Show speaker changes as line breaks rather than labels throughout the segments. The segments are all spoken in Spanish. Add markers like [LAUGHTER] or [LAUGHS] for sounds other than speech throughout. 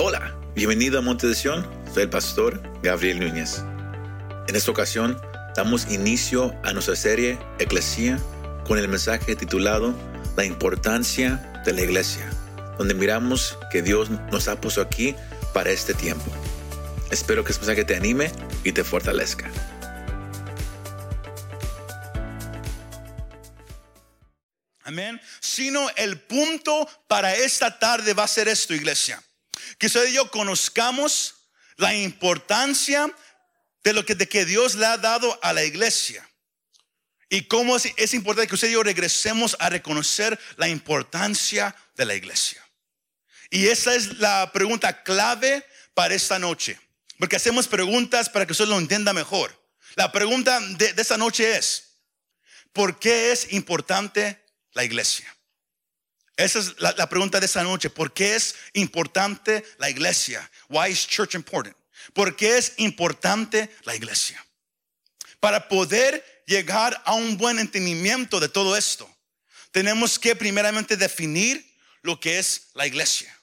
Hola, bienvenido a Monte de. Soy el pastor Gabriel Núñez. En esta ocasión damos inicio a nuestra serie Eclesia con el mensaje titulado La importancia de la iglesia, donde miramos que Dios nos ha puesto aquí para este tiempo. Espero que este mensaje te anime y te fortalezca.
Amén. Sino el punto para esta tarde va a ser esto, iglesia. Que usted y yo conozcamos la importancia de lo que, de que Dios le ha dado a la iglesia. Y cómo es, importante que usted y yo regresemos a reconocer la importancia de la iglesia. Y esa es la pregunta clave para esta noche. Porque hacemos preguntas para que usted lo entienda mejor. La pregunta de, de esta noche es, ¿por qué es importante la iglesia? Esa es la, pregunta de esta noche. ¿Por qué es importante la iglesia? Why is church important? ¿Por qué es importante la iglesia? Para poder llegar a un buen entendimiento de todo esto, tenemos que primeramente definir lo que es la iglesia.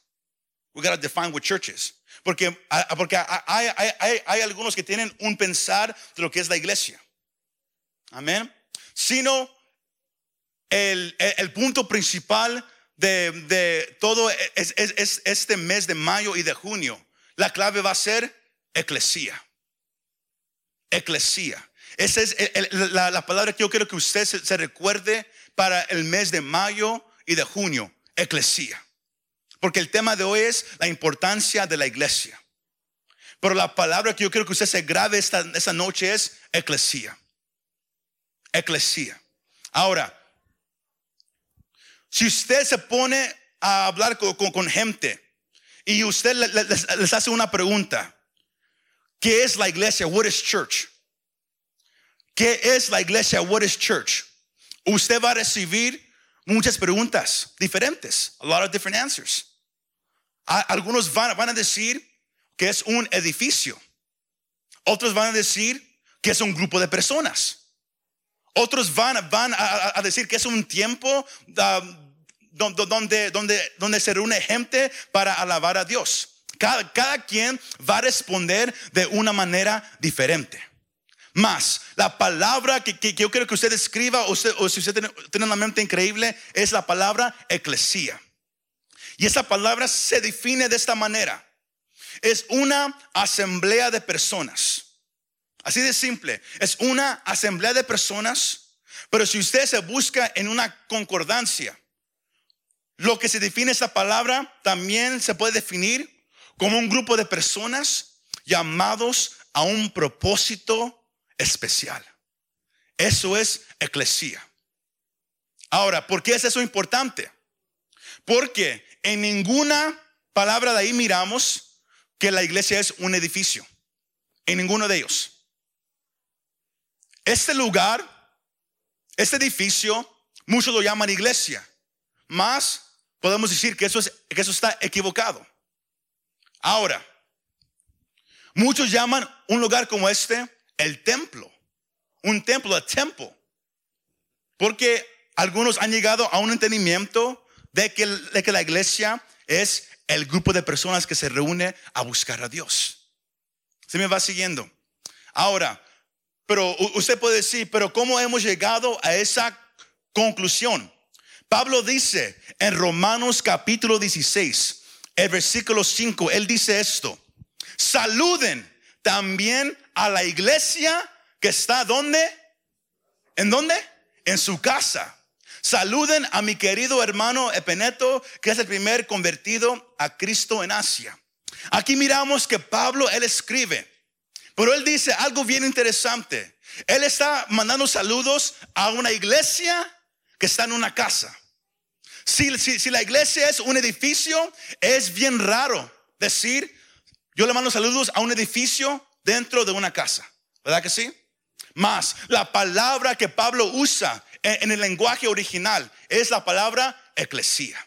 We gotta define what church is. Porque, porque hay, hay, hay, hay algunos que tienen un pensar de lo que es la iglesia. Amén. Sino el, el punto principal de, de todo es, es, es, este mes de mayo y de junio. La clave va a ser eclesía. Eclesía. Esa es el, la, la, palabra que yo quiero que usted se, se recuerde para el mes de mayo y de junio. Eclesía. Porque el tema de hoy es la importancia de la iglesia. Pero la palabra que yo quiero que usted se grabe esta, esta noche es eclesía. Eclesía. Ahora, si usted se pone a hablar con, gente y usted les, hace una pregunta, ¿qué es la iglesia? What is church? ¿Qué es la iglesia? What is church? Usted va a recibir muchas preguntas diferentes, a lot of different answers. Algunos van, a decir que es un edificio. Otros van a decir que es un grupo de personas. Otros van, van a, decir que es un tiempo uh, donde, donde, donde se reúne gente para alabar a Dios. Cada, cada quien va a responder de una manera diferente. Más, la palabra que, que, que yo quiero que usted escriba, o, usted, o si usted tiene, tiene, una mente increíble, es la palabra eclesía. Y esa palabra se define de esta manera. Es una asamblea de personas. Así de simple. Es una asamblea de personas. Pero si usted se busca en una concordancia, lo que se define esa palabra también se puede definir como un grupo de personas llamados a un propósito especial. Eso es eclesía. Ahora, ¿por qué es eso importante? Porque en ninguna palabra de ahí miramos que la iglesia es un edificio. En ninguno de ellos. Este lugar, este edificio, muchos lo llaman iglesia. Más podemos decir que eso, es, que eso está equivocado. Ahora, muchos llaman un lugar como este el templo. Un templo, a temple. Porque algunos han llegado a un entendimiento de que, de que la iglesia es el grupo de personas que se reúne a buscar a Dios. Se me va siguiendo. Ahora, pero usted puede decir, pero ¿cómo hemos llegado a esa conclusión? Pablo dice en Romanos capítulo 16, el versículo 5, él dice esto, saluden también a la iglesia que está donde? ¿En dónde? En su casa. Saluden a mi querido hermano Epeneto, que es el primer convertido a Cristo en Asia. Aquí miramos que Pablo, él escribe, pero él dice algo bien interesante. Él está mandando saludos a una iglesia está en una casa. Si, la iglesia es un edificio, es bien raro decir, yo le mando saludos a un edificio dentro de una casa. ¿Verdad que sí? Más, la palabra que Pablo usa en, el lenguaje original es la palabra eclesía.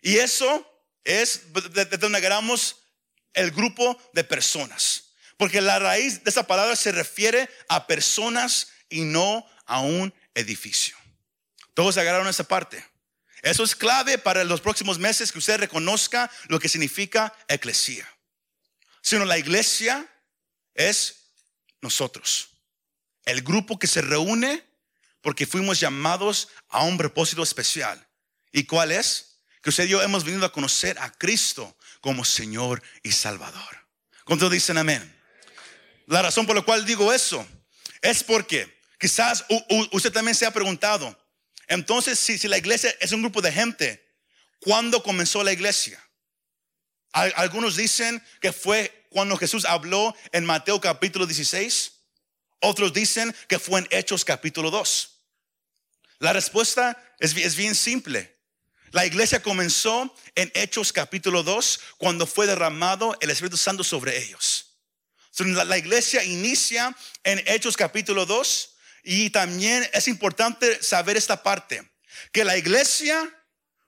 Y eso es de, de donde agarramos el grupo de personas. Porque la raíz de esa palabra se refiere a personas y no a un edificio. Todos agarraron esa parte. Eso es clave para los próximos meses que usted reconozca lo que significa eclesía. Sino la iglesia es nosotros. El grupo que se reúne porque fuimos llamados a un propósito especial. ¿Y cuál es? Que usted y yo hemos venido a conocer a Cristo como Señor y Salvador. ¿Cuántos dicen amén? La razón por la cual digo eso es porque quizás usted también se ha preguntado, entonces si, la iglesia es un grupo de gente, ¿cuándo comenzó la iglesia? Algunos dicen que fue cuando Jesús habló en Mateo capítulo 16. Otros dicen que fue en Hechos capítulo 2. La respuesta es, es bien simple. La iglesia comenzó en Hechos capítulo 2 cuando fue derramado el Espíritu Santo sobre ellos. La iglesia inicia en Hechos capítulo 2 y también es importante saber esta parte, que la iglesia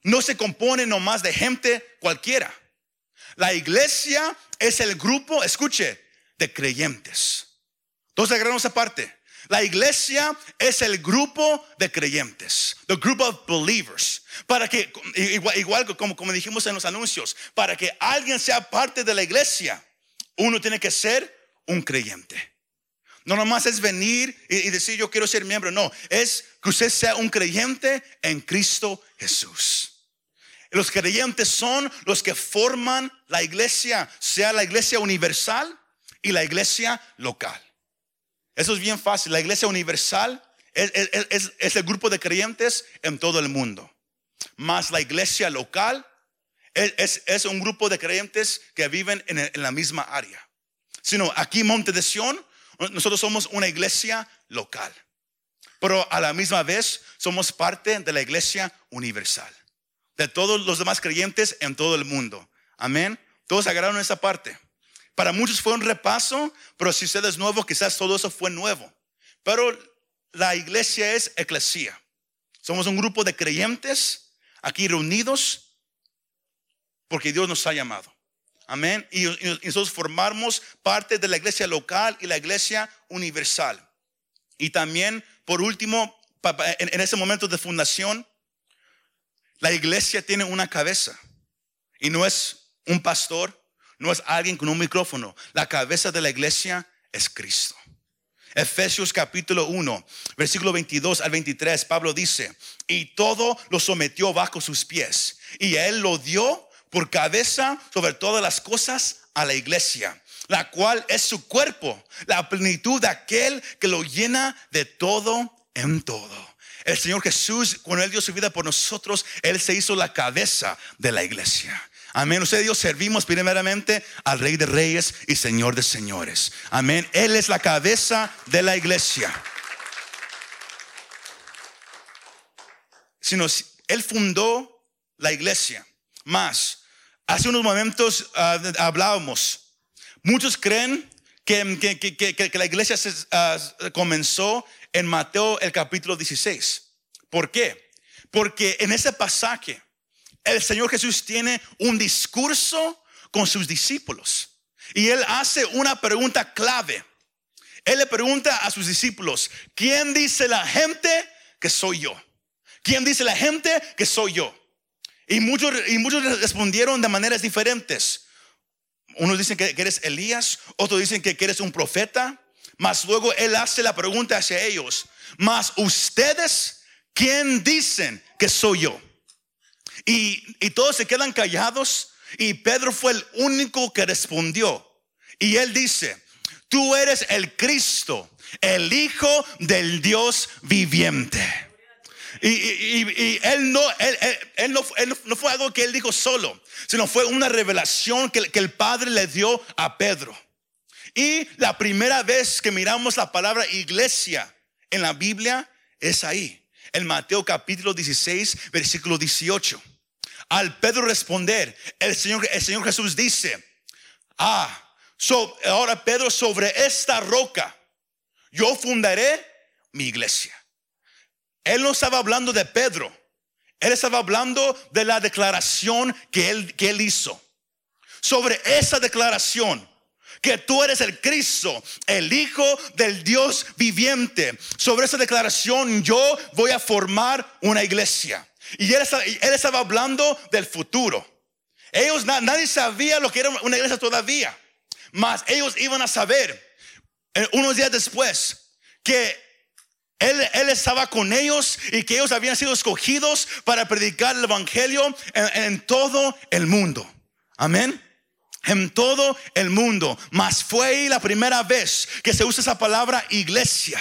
no se compone nomás de gente cualquiera. La iglesia es el grupo, escuche, de creyentes. Entonces agarramos esa parte. La iglesia es el grupo de creyentes, the group of believers. Para que, igual, igual como, como dijimos en los anuncios, para que alguien sea parte de la iglesia, uno tiene que ser un creyente. No nomás es venir y, decir yo quiero ser miembro, no, es que usted sea un creyente en Cristo Jesús. Los creyentes son los que forman la iglesia, sea la iglesia universal y la iglesia local. Eso es bien fácil. La iglesia universal es, el grupo de creyentes en todo el mundo. Más la iglesia local es, un grupo de creyentes que viven en, la misma área. Sino aquí Monte de Sion, nosotros somos una iglesia local. Pero a la misma vez somos parte de la iglesia universal. De todos los demás creyentes en todo el mundo. Amén. Todos agarraron esa parte. Para muchos fue un repaso, pero si usted es nuevo, quizás todo eso fue nuevo. Pero la iglesia es eclesía. Somos un grupo de creyentes aquí reunidos porque Dios nos ha llamado. Amén. Y, nosotros formamos parte de la iglesia local y la iglesia universal. Y también, por último, en, ese momento de fundación, la iglesia tiene una cabeza. Y no es un pastor, no es alguien con un micrófono. La cabeza de la iglesia es Cristo. Efesios capítulo 1, versículo 22 al 23, Pablo dice, y todo lo sometió bajo sus pies, y él lo dio por cabeza sobre todas las cosas a la iglesia, la cual es su cuerpo, la plenitud de aquel que lo llena de todo en todo. El Señor Jesús, cuando Él dio su vida por nosotros, Él se hizo la cabeza de la iglesia. Amén. Usted y yo servimos primeramente al Rey de Reyes y Señor de Señores. Amén. Él es la cabeza de la iglesia. Sino, Él fundó la iglesia. Más, Hace unos momentos ah, hablábamos. Muchos creen que, la iglesia ah, comenzó en Mateo el capítulo 16. ¿Por qué? Porque en ese pasaje el Señor Jesús tiene un discurso con sus discípulos. Y él hace una pregunta clave. Él le pregunta a sus discípulos, ¿quién dice la gente que soy yo? ¿Quién dice la gente que soy yo? Y muchos, y muchos respondieron de maneras diferentes. Unos dicen que, eres Elías, otros dicen que eres un profeta. Mas luego él hace la pregunta hacia ellos. Mas ustedes, ¿quién dicen que soy yo? Y, y todos se quedan callados. Y Pedro fue el único que respondió. Y él dice, tú eres el Cristo, el Hijo del Dios viviente. Y, él, no, él, no, fue algo que él dijo solo, sino fue una revelación que, que el Padre le dio a Pedro. Y la primera vez que miramos la palabra iglesia en la Biblia es ahí, en Mateo capítulo 16, versículo 18. Al Pedro responder, el Señor, el Señor Jesús dice, ah, ahora Pedro, sobre esta roca, yo fundaré mi iglesia. Él no estaba hablando de Pedro. Él estaba hablando de la declaración que él, que él hizo. Sobre esa declaración, que tú eres el Cristo, el Hijo del Dios viviente. Sobre esa declaración yo voy a formar una iglesia. Y él estaba, él estaba hablando del futuro. Ellos, nadie sabía lo que era una iglesia todavía. Mas ellos iban a saber eh, unos días después que él, él, estaba con ellos y que ellos habían sido escogidos para predicar el Evangelio en, todo el mundo. Amén en todo el mundo. Mas fue la primera vez que se usa esa palabra iglesia.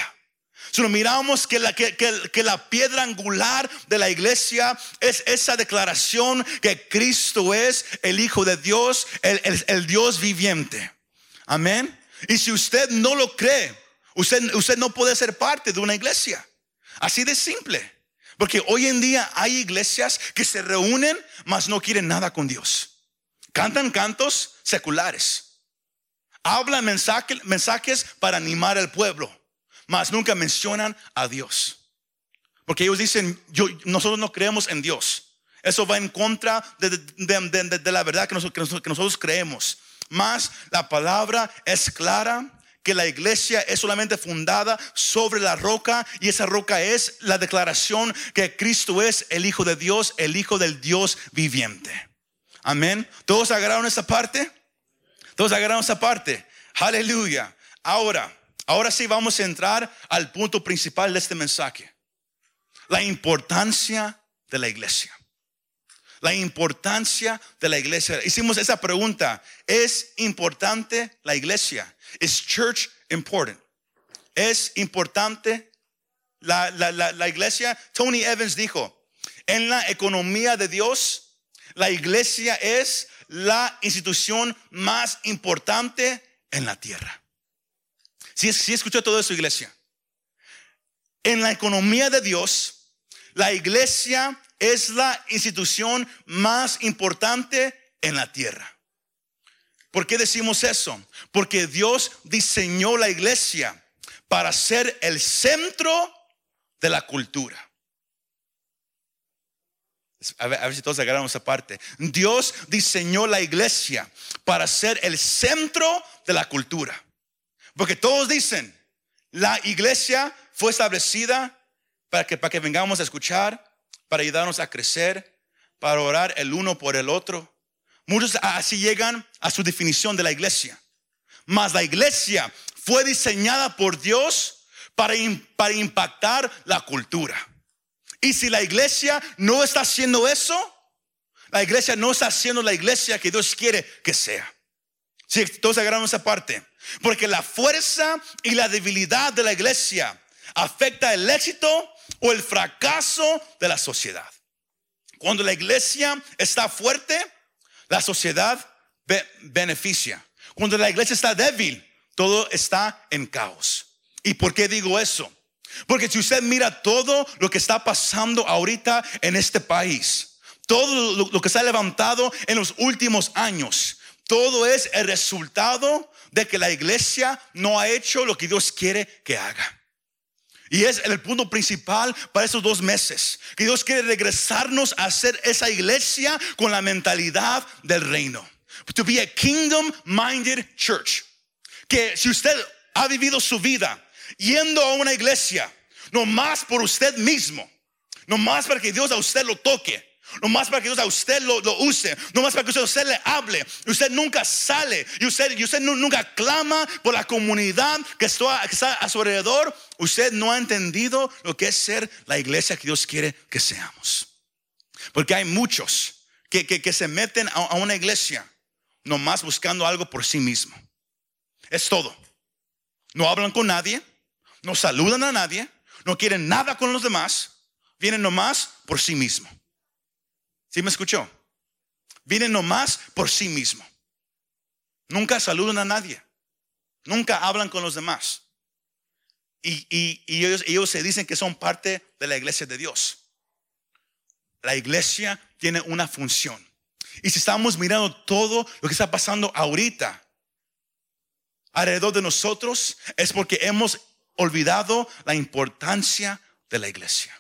Si lo miramos que la, que, que, la piedra angular de la iglesia es esa declaración que Cristo es el Hijo de Dios, el, el, Dios viviente. Amén. Y si usted no lo cree, usted, usted no puede ser parte de una iglesia. Así de simple. Porque hoy en día hay iglesias que se reúnen, mas no quieren nada con Dios. Cantan cantos seculares. Hablan mensajes, para animar al pueblo mas nunca mencionan a Dios. Porque ellos dicen, yo, nosotros no creemos en Dios. Eso va en contra de, la verdad que nosotros, que nosotros creemos. Mas la palabra es clara que la iglesia es solamente fundada sobre la roca y esa roca es la declaración que Cristo es el Hijo de Dios, el Hijo del Dios viviente. Amén. ¿Todos agarraron esa parte? Todos agarraron esa parte. Aleluya. Ahora, Ahora sí vamos a entrar al punto principal de este mensaje. La importancia de la iglesia. La importancia de la iglesia. Hicimos esa pregunta. ¿Es importante la iglesia? ¿Es church important? ¿Es importante la, la iglesia? Tony Evans dijo, en la economía de Dios, la iglesia es la institución más importante en la tierra. Si sí escuchó todo eso, iglesia. En la economía de Dios, la iglesia es la institución más importante en la tierra. ¿Por qué decimos eso? Porque Dios diseñó la iglesia para ser el centro de la cultura. A ver, si todos agarramos esa parte. Dios diseñó la iglesia para ser el centro de la cultura. Porque todos dicen, la iglesia fue establecida para que, para que vengamos a escuchar, para ayudarnos a crecer, para orar el uno por el otro. Muchos así llegan a su definición de la iglesia. Mas la iglesia fue diseñada por Dios para, para impactar la cultura. Y si la iglesia no está haciendo eso, la iglesia no está haciendo la iglesia que Dios quiere que sea. Si todos agarramos esa parte. Porque la fuerza y la debilidad de la iglesia afecta el éxito o el fracaso de la sociedad. Cuando la iglesia está fuerte, la sociedad beneficia. Cuando la iglesia está débil, todo está en caos. ¿Y por qué digo eso? Porque si usted mira todo lo que está pasando ahorita en este país, todo lo que se ha levantado en los últimos años, todo es el resultado de que la iglesia no ha hecho lo que Dios quiere que haga. Y es el punto principal para esos dos meses. Que Dios quiere regresarnos a ser esa iglesia con la mentalidad del reino. To be a kingdom minded church. Que si usted ha vivido su vida yendo a una iglesia, no más por usted mismo, no más para que Dios a usted lo toque, no más para que Dios a usted lo, use. No más para que usted, le hable. Usted nunca sale. Y usted, y usted nunca clama por la comunidad que está, a su alrededor. Usted no ha entendido lo que es ser la iglesia que Dios quiere que seamos. Porque hay muchos que, que, se meten a, a una iglesia nomás buscando algo por sí mismo. Es todo. No hablan con nadie. No saludan a nadie. No quieren nada con los demás. Vienen nomás por sí mismo. ¿Sí me escuchó? Vienen nomás por sí mismo. Nunca saludan a nadie. Nunca hablan con los demás. Y, ellos, ellos se dicen que son parte de la iglesia de Dios. La iglesia tiene una función. Y si estamos mirando todo lo que está pasando ahorita alrededor de nosotros, es porque hemos olvidado la importancia de la iglesia.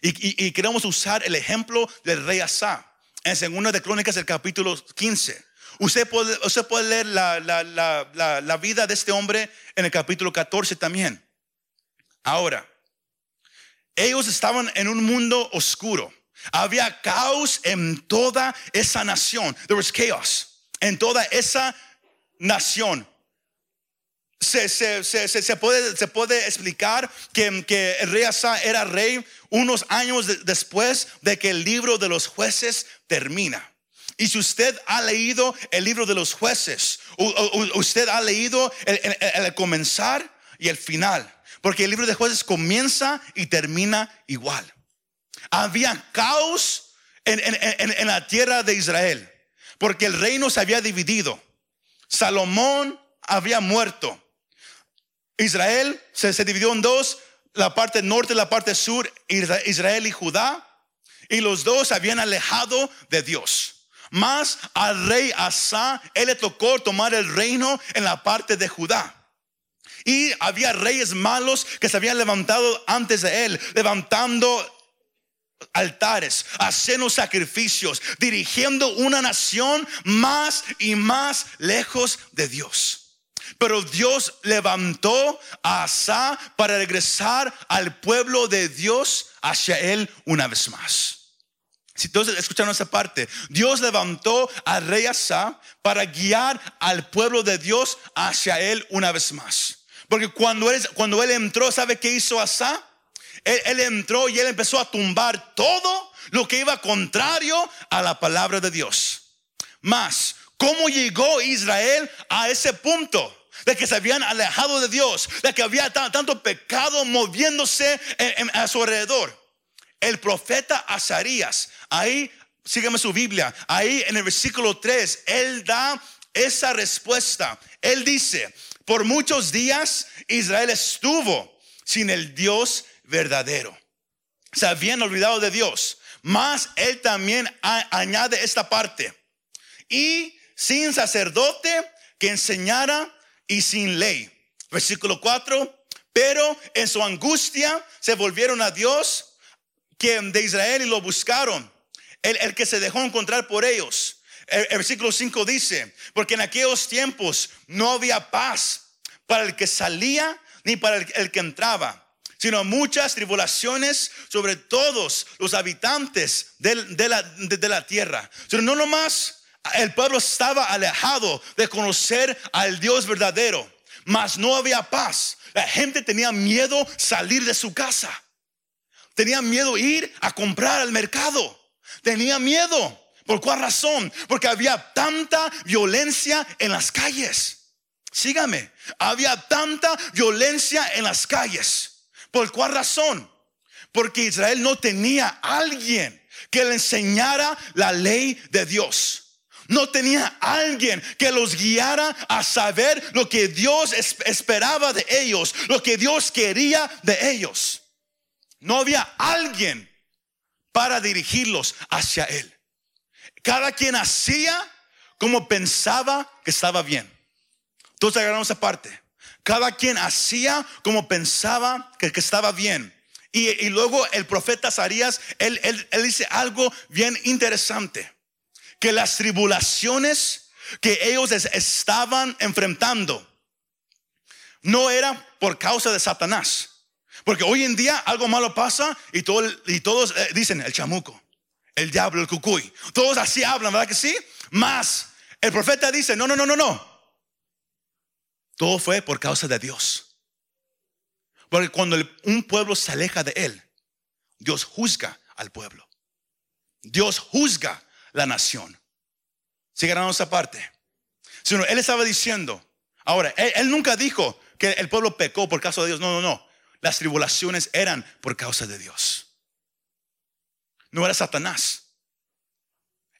Y, queremos usar el ejemplo del rey Asa en segunda de Crónicas, el capítulo 15. Usted puede, usted puede leer la, la, la, vida de este hombre en el capítulo 14 también. Ahora, ellos estaban en un mundo oscuro. Había caos en toda esa nación. There was chaos en toda esa nación. Se, se, se, se puede, se puede explicar que, que, el rey Asa era rey unos años de, después de que el libro de los jueces termina. Y si usted ha leído el libro de los jueces, usted ha leído el, el, el comenzar y el final. Porque el libro de jueces comienza y termina igual. Había caos en, en, en, la tierra de Israel. Porque el reino se había dividido. Salomón había muerto. Israel se, se dividió en dos. La parte norte y la parte sur. Israel y Judá. Y los dos habían alejado de Dios. Más al rey Asa, él le tocó tomar el reino en la parte de Judá. Y había reyes malos que se habían levantado antes de él, levantando altares, haciendo sacrificios, dirigiendo una nación más y más lejos de Dios. Pero Dios levantó a Asa para regresar al pueblo de Dios hacia él una vez más. Si entonces escucharon esa parte, Dios levantó al rey Asa para guiar al pueblo de Dios hacia él una vez más. Porque cuando él, cuando él entró, ¿sabe qué hizo Asa? Él, él, entró y él empezó a tumbar todo lo que iba contrario a la palabra de Dios. Más, ¿cómo llegó Israel a ese punto? De que se habían alejado de Dios, de que había tanto pecado moviéndose a su alrededor. El profeta Azarías, ahí, sígueme su Biblia, ahí en el versículo 3, él da esa respuesta. Él dice, por muchos días Israel estuvo sin el Dios verdadero. Se habían olvidado de Dios. Más él también añade esta parte. Y sin sacerdote que enseñara y sin ley. Versículo 4. Pero en su angustia se volvieron a Dios que de Israel y lo buscaron. El, que se dejó encontrar por ellos. El, versículo 5 dice, porque en aquellos tiempos no había paz para el que salía ni para el, que entraba, sino muchas tribulaciones sobre todos los habitantes de, la, de, la, tierra. Pero no nomás el pueblo estaba alejado de conocer al Dios verdadero, mas no había paz. La gente tenía miedo salir de su casa. Tenía miedo ir a comprar al mercado. Tenía miedo. ¿Por cuál razón? Porque había tanta violencia en las calles. Sígame, había tanta violencia en las calles. ¿Por cuál razón? Porque Israel no tenía alguien que le enseñara la ley de Dios. No tenía alguien que los guiara a saber lo que Dios esperaba de ellos, lo que Dios quería de ellos. No había alguien para dirigirlos hacia Él. Cada quien hacía como pensaba que estaba bien. Entonces agarramos esa parte. Cada quien hacía como pensaba que, estaba bien. Y, luego el profeta Zarías, él, él dice algo bien interesante. Que las tribulaciones que ellos estaban enfrentando no eran por causa de Satanás. Porque hoy en día algo malo pasa y, todo, y todos eh, dicen el chamuco el diablo, el cucuy. Todos así hablan, ¿verdad que sí? Más, el profeta dice, no, no, no, no, no. Todo fue por causa de Dios. Porque cuando un pueblo se aleja de él, Dios juzga al pueblo. Dios juzga la nación. Sigan esa parte. Sino él estaba diciendo, ahora, él, nunca dijo que el pueblo pecó por causa de Dios. No, no, no. Las tribulaciones eran por causa de Dios no era Satanás.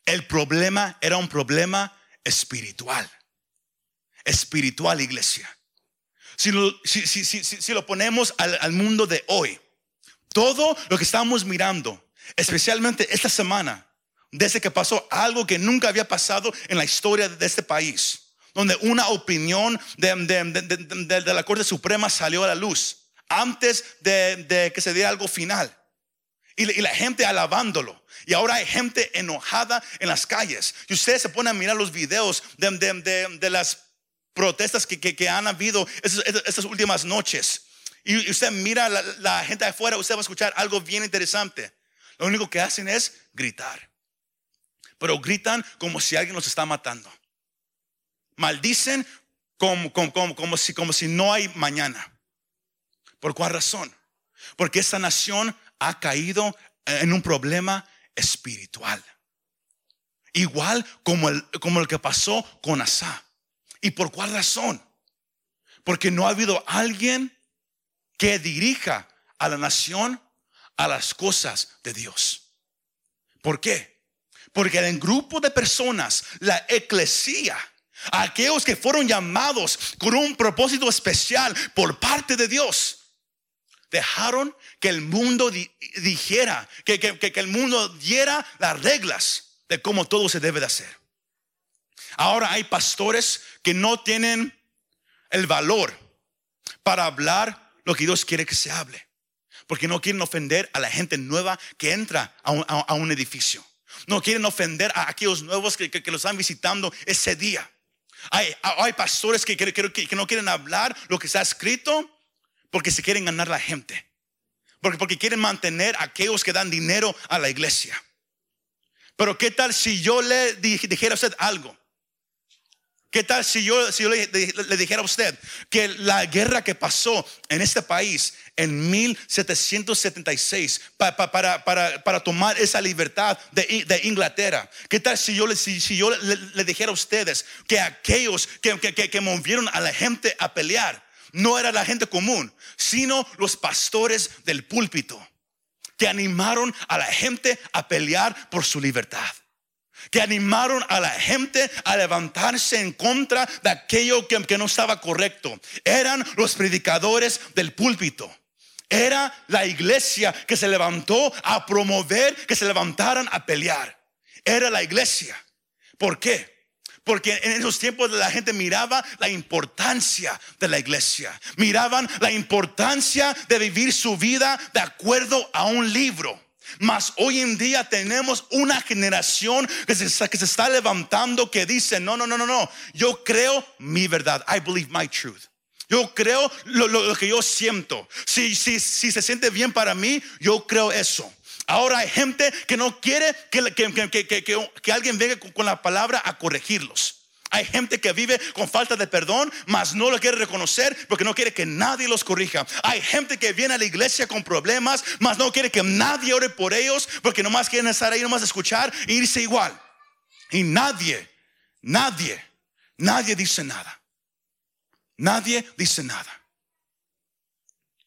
El problema era un problema espiritual. Espiritual, iglesia. Si lo, si, lo ponemos al, al mundo de hoy, todo lo que estamos mirando, especialmente esta semana, desde que pasó algo que nunca había pasado en la historia de este país, donde una opinión de, la Corte Suprema salió a la luz antes de, que se diera algo final y, la gente alabándolo. Y ahora hay gente enojada en las calles. Y ustedes se ponen a mirar los videos de, las protestas que, han habido estas, últimas noches. Y usted mira la, la gente afuera, usted va a escuchar algo bien interesante. lo único que hacen es gritar. Pero gritan como si alguien los está matando. Maldicen como, como, como, si, como si no hay mañana. ¿Por cuál razón? Porque esta nación ha caído en un problema espiritual. Igual como el, como el que pasó con Asa. ¿Y por cuál razón? Porque no ha habido alguien que dirija a la nación a las cosas de Dios. ¿Por qué? Porque en grupo de personas, la eclesía, aquellos que fueron llamados con un propósito especial por parte de Dios, dejaron que el mundo dijera, que, que, el mundo diera las reglas de cómo todo se debe de hacer. Ahora hay pastores que no tienen el valor para hablar lo que Dios quiere que se hable. Porque no quieren ofender a la gente nueva que entra a un, edificio. No quieren ofender a aquellos nuevos que, los están visitando ese día. Hay, pastores que, que, no quieren hablar lo que está escrito porque se quieren ganar la gente. Porque, porque quieren mantener a aquellos que dan dinero a la iglesia. Pero ¿qué tal si yo le dijera a usted algo? ¿Qué tal si yo, le, dijera a usted que la guerra que pasó en este país en 1776 para, tomar esa libertad de, Inglaterra? ¿Qué tal si yo, si yo le, dijera a ustedes que aquellos que, que, que movieron a la gente a pelear no era la gente común, sino los pastores del púlpito que animaron a la gente a pelear por su libertad? Que animaron a la gente a levantarse en contra de aquello que, no estaba correcto. Eran los predicadores del púlpito. Era la iglesia que se levantó a promover que se levantaran a pelear. Era la iglesia. ¿Por qué? Porque en esos tiempos la gente miraba la importancia de la iglesia. Miraban la importancia de vivir su vida de acuerdo a un libro. Mas hoy en día tenemos una generación que se, está levantando que dice, no, no, no, no, no, yo creo mi verdad. I believe my truth. Yo creo lo, que yo siento. Si, si, si se siente bien para mí, yo creo eso. Ahora hay gente que no quiere que, que, que, que alguien venga con la palabra a corregirlos. Hay gente que vive con falta de perdón, mas no lo quiere reconocer porque no quiere que nadie los corrija. Hay gente que viene a la iglesia con problemas, mas no quiere que nadie ore por ellos porque nomás quieren estar ahí, nomás escuchar e irse igual. Y nadie, nadie, nadie dice nada. Nadie dice nada.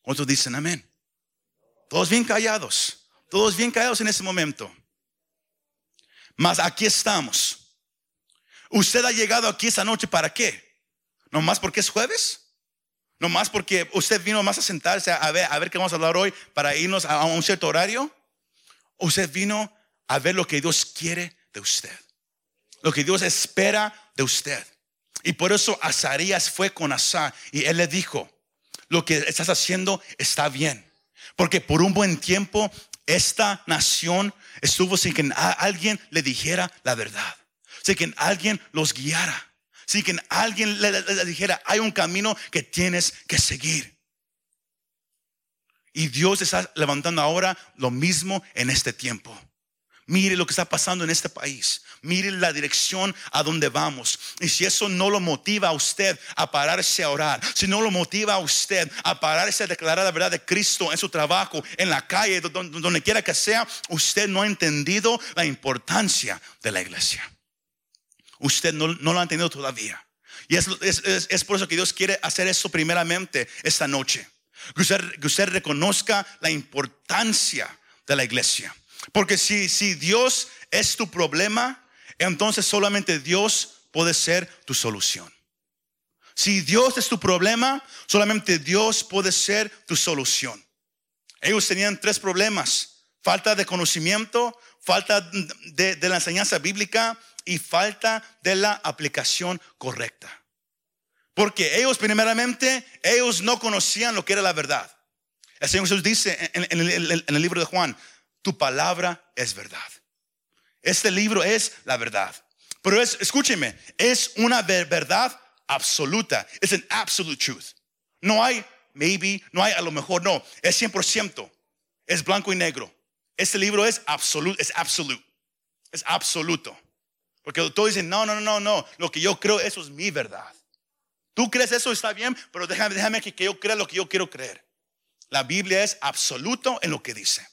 Otros dicen amén. Todos bien callados, todos bien callados en ese momento. Mas aquí estamos Usted ha llegado aquí esa noche para qué? ¿No más porque es jueves? ¿No más porque usted vino más a sentarse a ver, a ver qué vamos a hablar hoy para irnos a un cierto horario? Usted vino a ver lo que Dios quiere de usted. Lo que Dios espera de usted. Y por eso Azarías fue con Asa y él le dijo, lo que estás haciendo está bien. Porque por un buen tiempo esta nación estuvo sin que alguien le dijera la verdad si que alguien los guiara, si que alguien le, dijera, hay un camino que tienes que seguir. Y Dios está levantando ahora lo mismo en este tiempo. Mire lo que está pasando en este país. Mire la dirección a donde vamos. Y si eso no lo motiva a usted a pararse a orar, si no lo motiva a usted a pararse a declarar la verdad de Cristo en su trabajo, en la calle, donde quiera que sea, usted no ha entendido la importancia de la iglesia. Usted no, lo ha entendido todavía. Y es, es, por eso que Dios quiere hacer eso primeramente esta noche. Que usted, que usted reconozca la importancia de la iglesia. Porque si, si Dios es tu problema, entonces solamente Dios puede ser tu solución. Si Dios es tu problema, solamente Dios puede ser tu solución. Ellos tenían tres problemas. Falta de conocimiento, falta de, de la enseñanza bíblica y falta de la aplicación correcta. Porque ellos primeramente, ellos no conocían lo que era la verdad. El Señor Jesús dice en, el, libro de Juan, tu palabra es verdad. Este libro es la verdad. Pero es, escúcheme, es una verdad absoluta. Es an absolute truth. No hay maybe, no hay a lo mejor, no. Es 100%. Es blanco y negro. Este libro es absoluto, es absoluto, es absoluto. Porque todos dicen, no, no, no, no, lo que yo creo, eso es mi verdad. Tú crees eso, está bien, pero déjame, déjame que, yo crea lo que yo quiero creer. La Biblia es absoluto en lo que dice.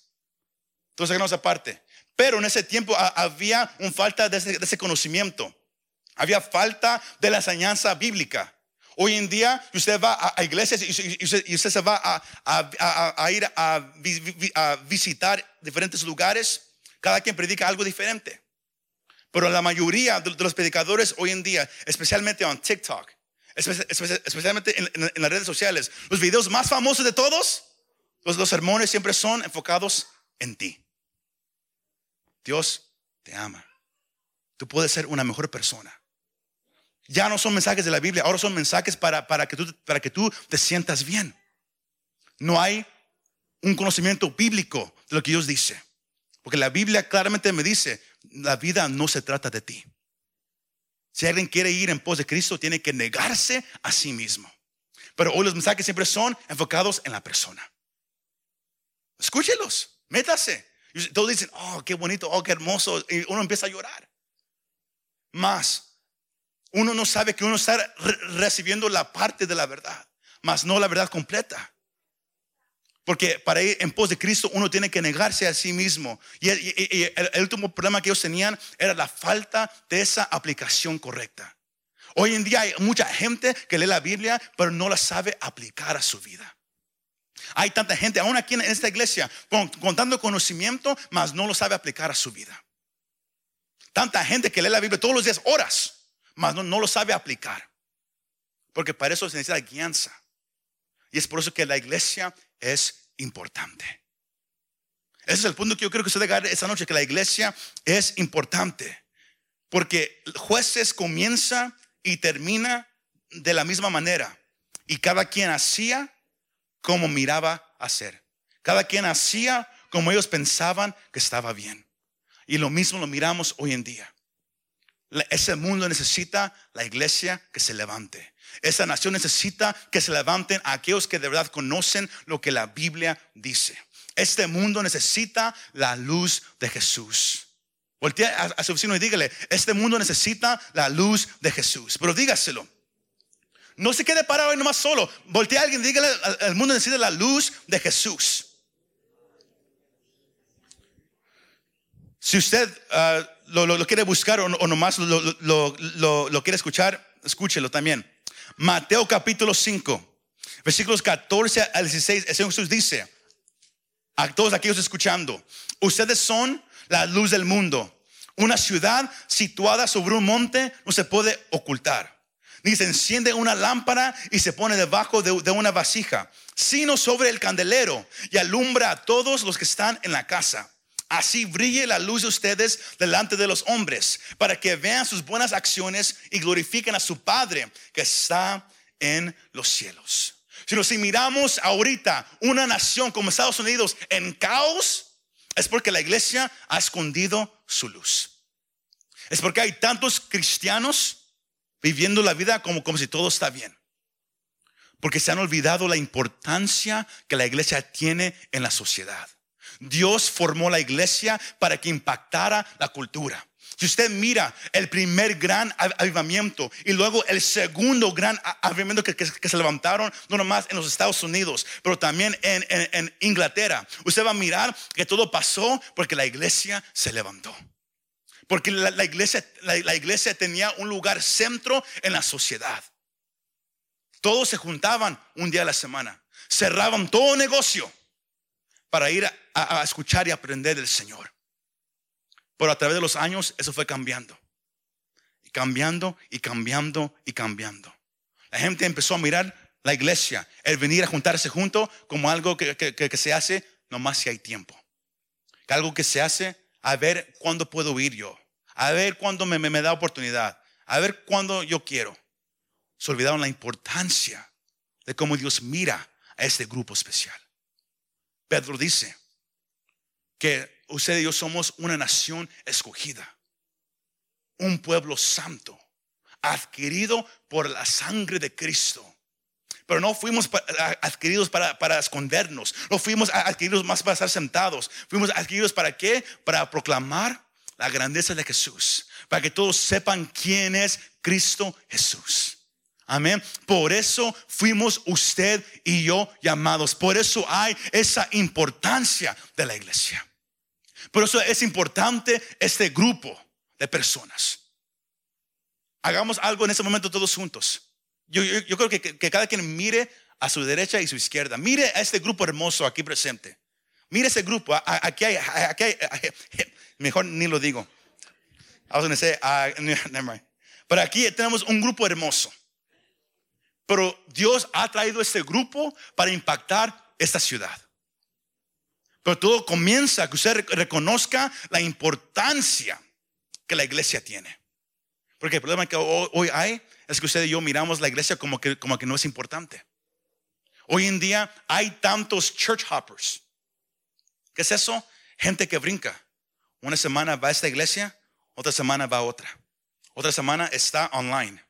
Entonces, no esa parte. Pero en ese tiempo había un falta de ese, conocimiento. Había falta de la enseñanza bíblica. Hoy en día usted va a, iglesias y usted, se va a, ir a, visitar diferentes lugares. Cada quien predica algo diferente. Pero la mayoría de los predicadores hoy en día, especialmente en TikTok, especialmente en, las redes sociales, los videos más famosos de todos, los, los sermones siempre son enfocados en ti. Dios te ama. Tú puedes ser una mejor persona. Ya no son mensajes de la Biblia, ahora son mensajes para, para, que, tú, para que tú te sientas bien. No hay un conocimiento bíblico de lo que Dios dice. Porque la Biblia claramente me dice, la vida no se trata de ti. Si alguien quiere ir en pos de Cristo, tiene que negarse a sí mismo. Pero hoy los mensajes siempre son enfocados en la persona. Escúchelos, métase. todos dicen, oh, qué bonito, oh, qué hermoso. Y uno empieza a llorar. Más, uno no sabe que uno está recibiendo la parte de la verdad, más no la verdad completa. Porque para ir en pos de Cristo uno tiene que negarse a sí mismo. Y, el, último problema que ellos tenían era la falta de esa aplicación correcta. Hoy en día hay mucha gente que lee la Biblia, pero no la sabe aplicar a su vida. Hay tanta gente, aún aquí en esta iglesia, con, tanto conocimiento, mas no lo sabe aplicar a su vida. Tanta gente que lee la Biblia todos los días, horas, mas no, no lo sabe aplicar. Porque para eso se necesita guianza. Y es por eso que la iglesia es importante. Ese es el punto que yo creo que usted debe esta noche, que la iglesia es importante. Porque jueces comienza y termina de la misma manera. Y cada quien hacía como miraba hacer. Cada quien hacía como ellos pensaban que estaba bien. Y lo mismo lo miramos hoy en día. Ese mundo necesita la iglesia que se levante. Esa nación necesita que se levanten aquellos que de verdad conocen lo que la Biblia dice. Este mundo necesita la luz de Jesús. Voltea a, su vecino y dígale, este mundo necesita la luz de Jesús. Pero dígaselo. No se quede parado y nomás solo. Voltea a alguien y dígale, el mundo necesita la luz de Jesús. Si usted uh, lo, quiere buscar o, nomás lo, lo, quiere escuchar, escúchelo también. Mateo capítulo 5, versículos 14 al 16. El Señor Jesús dice a todos aquellos escuchando, ustedes son la luz del mundo. Una ciudad situada sobre un monte no se puede ocultar. Ni se enciende una lámpara y se pone debajo de, de una vasija, sino sobre el candelero y alumbra a todos los que están en la casa. Así brille la luz de ustedes delante de los hombres, para que vean sus buenas acciones y glorifiquen a su Padre que está en los cielos. Si miramos ahorita una nación como Estados Unidos en caos, es porque la iglesia ha escondido su luz. Es porque hay tantos cristianos viviendo la vida como, como si todo está bien. Porque se han olvidado la importancia que la iglesia tiene en la sociedad. Dios formó la iglesia para que impactara la cultura. Si usted mira el primer gran avivamiento y luego el segundo gran avivamiento que, se levantaron, no nomás en los Estados Unidos, pero también en, Inglaterra, usted va a mirar que todo pasó porque la iglesia se levantó. Porque la, iglesia, la iglesia tenía un lugar centro en la sociedad. Todos se juntaban un día a la semana, cerraban todo negocio para ir a, escuchar y aprender del Señor. Pero a través de los años eso fue cambiando. Y cambiando y cambiando y cambiando. La gente empezó a mirar la iglesia, el venir a juntarse junto como algo que, se hace nomás si hay tiempo. algo que se hace a ver cuándo puedo ir yo. A ver cuándo me, me da oportunidad. A ver cuándo yo quiero. Se olvidaron la importancia de cómo Dios mira a este grupo especial. Pedro dice que usted y yo somos una nación escogida, un pueblo santo, adquirido por la sangre de Cristo, Pero no fuimos adquiridos para, para escondernos. No fuimos adquiridos más para estar sentados. Fuimos adquiridos para qué? Para proclamar la grandeza de Jesús. Para que todos sepan quién es Cristo Jesús. Amén. Por eso fuimos usted y yo llamados. Por eso hay esa importancia de la iglesia. Por eso es importante este grupo de personas. Hagamos algo en este momento todos juntos. Yo, creo que, cada quien mire a su derecha y su izquierda. Mire a este grupo hermoso aquí presente. Mire ese grupo. Aquí hay, aquí hay [LAUGHS] mejor ni lo digo. I was going to say, never. Pero aquí tenemos un grupo hermoso. Pero Dios ha traído este grupo para impactar esta ciudad. Pero todo comienza que usted reconozca la importancia que la iglesia tiene. Porque el problema que hoy hay es que usted y yo miramos la iglesia como que, como que no es importante. Hoy en día hay tantos church hoppers. ¿Qué es eso? Gente que brinca. Una semana va a esta iglesia, otra semana va a otra. Otra semana está online.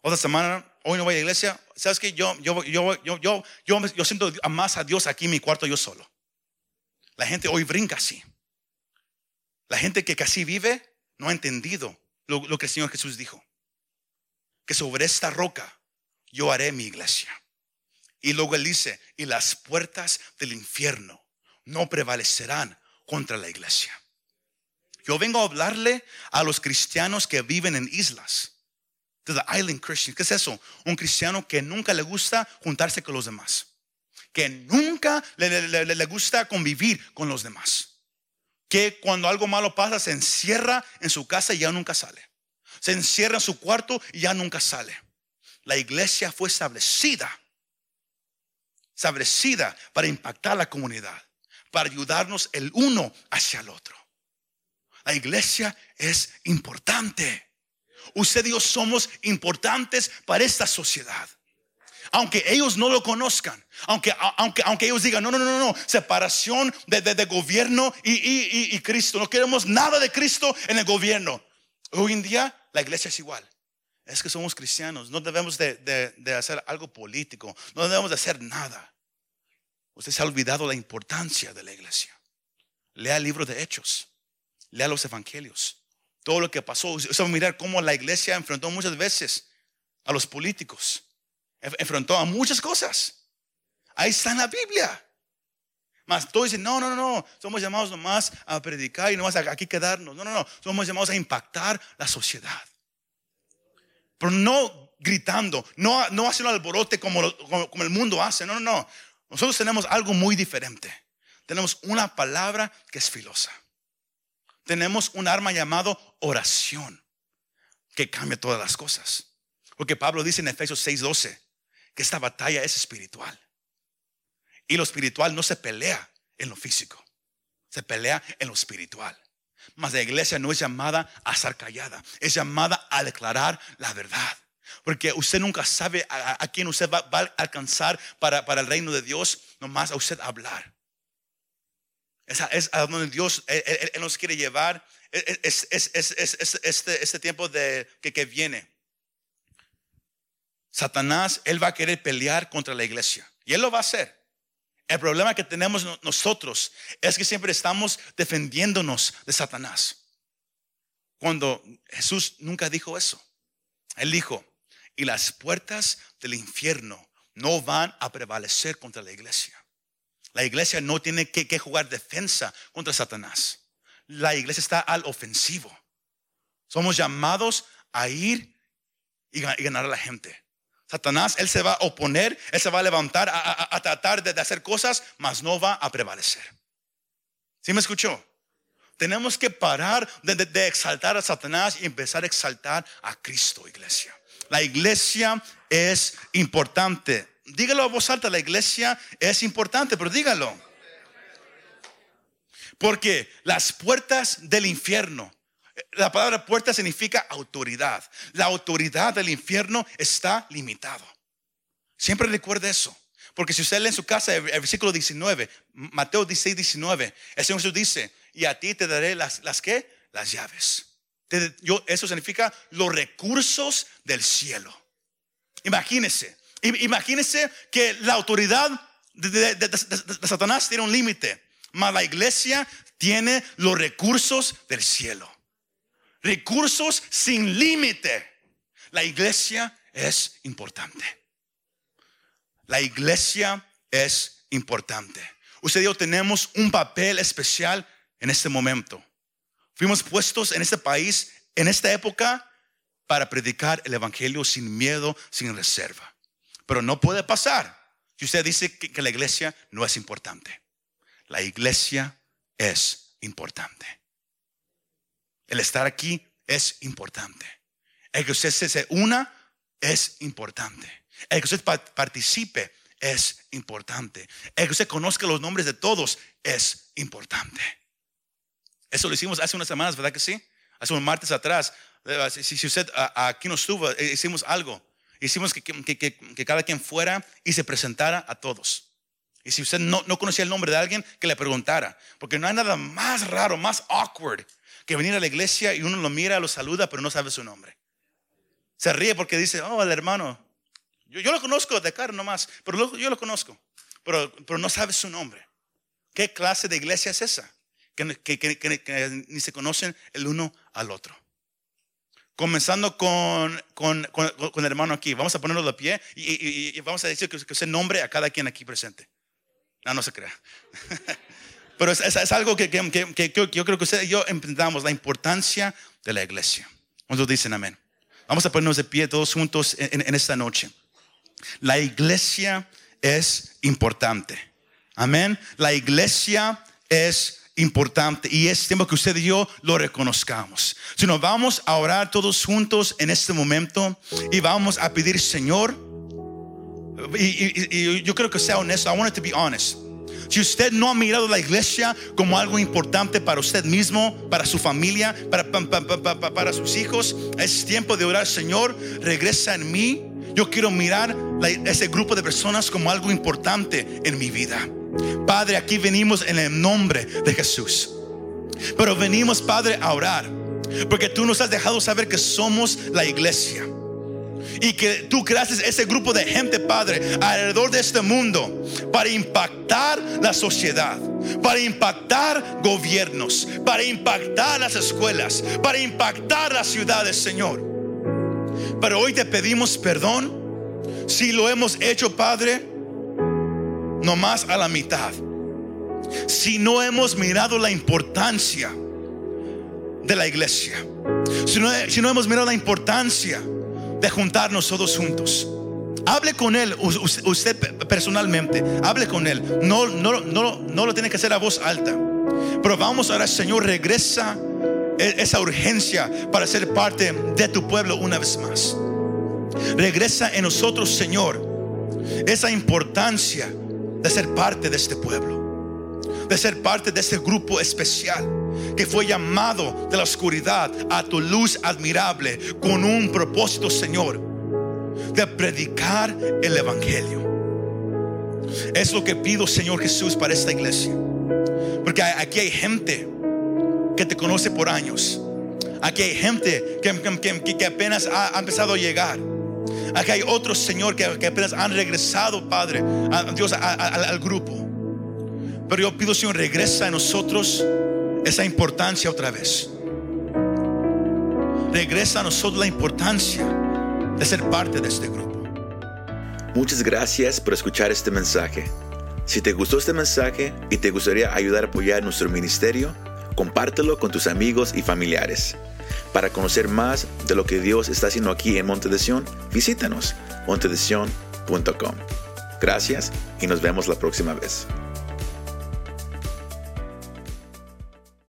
Otra semana, hoy no voy a la iglesia. ¿Sabes qué? Yo, yo, yo, yo, yo, yo, siento más a Dios aquí en mi cuarto yo solo. La gente hoy brinca así. La gente que casi vive no ha entendido lo, lo que el Señor Jesús dijo. Que sobre esta roca yo haré mi iglesia. Y luego él dice, y las puertas del infierno no prevalecerán contra la iglesia. Yo vengo a hablarle a los cristianos que viven en islas. The island Christians. ¿Qué es eso? Un cristiano que nunca le gusta juntarse con los demás. Que nunca le gusta convivir con los demás que cuando algo malo pasa se encierra en su casa y ya nunca sale. Se encierra en su cuarto y ya nunca sale. La iglesia fue establecida, establecida para impactar la comunidad, para ayudarnos el uno hacia el otro. La iglesia es importante. Usted y yo somos importantes para esta sociedad aunque ellos no lo conozcan, aunque, aunque, aunque ellos digan, no, no, no, no, separación de, de, gobierno y, y, y, Cristo, no queremos nada de Cristo en el gobierno. Hoy en día la iglesia es igual. Es que somos cristianos, no debemos de, de hacer algo político, no debemos de hacer nada. Usted se ha olvidado la importancia de la iglesia. Lea el libro de Hechos, lea los evangelios, todo lo que pasó. Usted mirar cómo la iglesia enfrentó muchas veces a los políticos enfrentó a muchas cosas. Ahí está en la Biblia. Mas todos dicen, no, no, no, somos llamados nomás a predicar y nomás aquí quedarnos. No, no, no, somos llamados a impactar la sociedad. Pero no gritando, no, no haciendo alborote como, como, como el mundo hace. No, no, no. Nosotros tenemos algo muy diferente. Tenemos una palabra que es filosa. Tenemos un arma llamado oración que cambia todas las cosas. Porque Pablo dice en Efesios 6:12, que esta batalla es espiritual. Y lo espiritual no se pelea en lo físico, se pelea en lo espiritual. Mas la iglesia no es llamada a ser callada, es llamada a declarar la verdad. Porque usted nunca sabe a, quién usted va, a alcanzar para, para, el reino de Dios, nomás a usted hablar. Es, a donde Dios él, nos quiere llevar. Es, es, este, este tiempo de, que, que viene. Satanás, él va a querer pelear contra la iglesia. Y él lo va a hacer. El problema que tenemos nosotros es que siempre estamos defendiéndonos de Satanás. Cuando Jesús nunca dijo eso. Él dijo, y las puertas del infierno no van a prevalecer contra la iglesia. La iglesia no tiene que, jugar defensa contra Satanás. La iglesia está al ofensivo. Somos llamados a ir y ganar a la gente. Satanás, él se va a oponer, él se va a levantar a, tratar de, hacer cosas, mas no va a prevalecer. ¿Sí me escuchó? Tenemos que parar de, exaltar a Satanás y empezar a exaltar a Cristo, iglesia. La iglesia es importante. Dígalo a voz alta, la iglesia es importante, pero dígalo. Porque las puertas del infierno la palabra puerta significa autoridad. La autoridad del infierno está limitado. Siempre recuerde eso. Porque si usted lee en su casa el, versículo 19, Mateo 16, 19, el Señor Jesús dice, y a ti te daré las, las qué? Las llaves. yo, eso significa los recursos del cielo. Imagínese, Imagínense que la autoridad de, Satanás tiene un límite, mas la iglesia tiene los recursos del cielo. Recursos sin límite. La iglesia es importante. La iglesia es importante. Usted y yo tenemos un papel especial en este momento. Fuimos puestos en este país, en esta época, para predicar el Evangelio sin miedo, sin reserva. Pero no puede pasar si usted dice que, la iglesia no es importante. La iglesia es importante. El estar aquí es importante. El que usted se, una es importante. El que usted pa- participe es importante. El que usted conozca los nombres de todos es importante. Eso lo hicimos hace unas semanas, ¿verdad que sí? Hace un martes atrás. Eh, Si, usted aquí no estuvo, eh, hicimos algo. Hicimos que, cada quien fuera y se presentara a todos. Y si usted no, no conocía el nombre de alguien, que le preguntara. Porque no hay nada más raro, más awkward que venir a la iglesia y uno lo mira, lo saluda, pero no sabe su nombre. Se ríe porque dice, oh, el hermano. Yo, yo lo conozco de cara nomás, pero yo lo conozco. Pero, pero no sabe su nombre. ¿Qué clase de iglesia es esa? Que- que- que- que ni se conocen el uno al otro. Comenzando con, con, con- el hermano aquí. Vamos a ponerlo de pie y, vamos a decir que, que usted nombre a cada quien aquí presente. No, se crea. [LAUGHS] Pero es, algo que, que- que- yo creo que usted y yo entendamos la importancia de la iglesia. ¿Cuántos dicen amén? Vamos a ponernos de pie todos juntos en- en esta noche. La iglesia es importante. Amén. La iglesia es importante y es tiempo que usted y yo lo reconozcamos. Si nos vamos a orar todos juntos en este momento y vamos a pedir, Señor, y, y- y yo creo que sea honesto. I want it to be honest. Si usted no ha mirado la iglesia como algo importante para usted mismo, para su familia, para, pa- pa- pa- pa- para sus hijos, es tiempo de orar, Señor, regresa en mí. Yo quiero mirar la- ese grupo de personas como algo importante en mi vida. Padre, aquí venimos en el nombre de Jesús. Pero venimos, Padre, a orar. Porque tú nos has dejado saber que somos la iglesia y que tú creaste ese grupo de gente, Padre, alrededor de este mundo para impactar la sociedad, para impactar gobiernos, para impactar las escuelas, para impactar las ciudades, Señor. Pero hoy te pedimos perdón si lo hemos hecho, Padre, nomás a la mitad. Si no hemos mirado la importancia de la iglesia, si no, si no hemos mirado la importancia de juntarnos todos juntos. Hable con él, usted pe- personalmente, hable con él. No, no, no, no lo tiene que hacer a voz alta. Pero vamos ahora, Señor, regresa e- esa urgencia para ser parte de tu pueblo una vez más. Regresa en nosotros, Señor, esa importancia de ser parte de este pueblo, de ser parte de este grupo especial que fue llamado de la oscuridad a tu luz admirable con un propósito, Señor, de predicar el Evangelio. Es lo que pido, Señor Jesús, para esta iglesia. Porque aquí hay gente que te conoce por años. Aquí hay gente que, que- que- apenas ha empezado a llegar. Aquí hay otros, Señor, que, que apenas han regresado, Padre, Dios, al grupo. Pero yo pido, Señor, regresa a nosotros esa importancia otra vez. Regresa a nosotros la importancia de ser parte de este grupo.
Muchas gracias por escuchar este mensaje. Si te gustó este mensaje y te gustaría ayudar a apoyar nuestro ministerio, compártelo con tus amigos y familiares. Para conocer más de lo que Dios está haciendo aquí en Monte de Sion, visítanos montedesion.com. Gracias y nos vemos la próxima vez.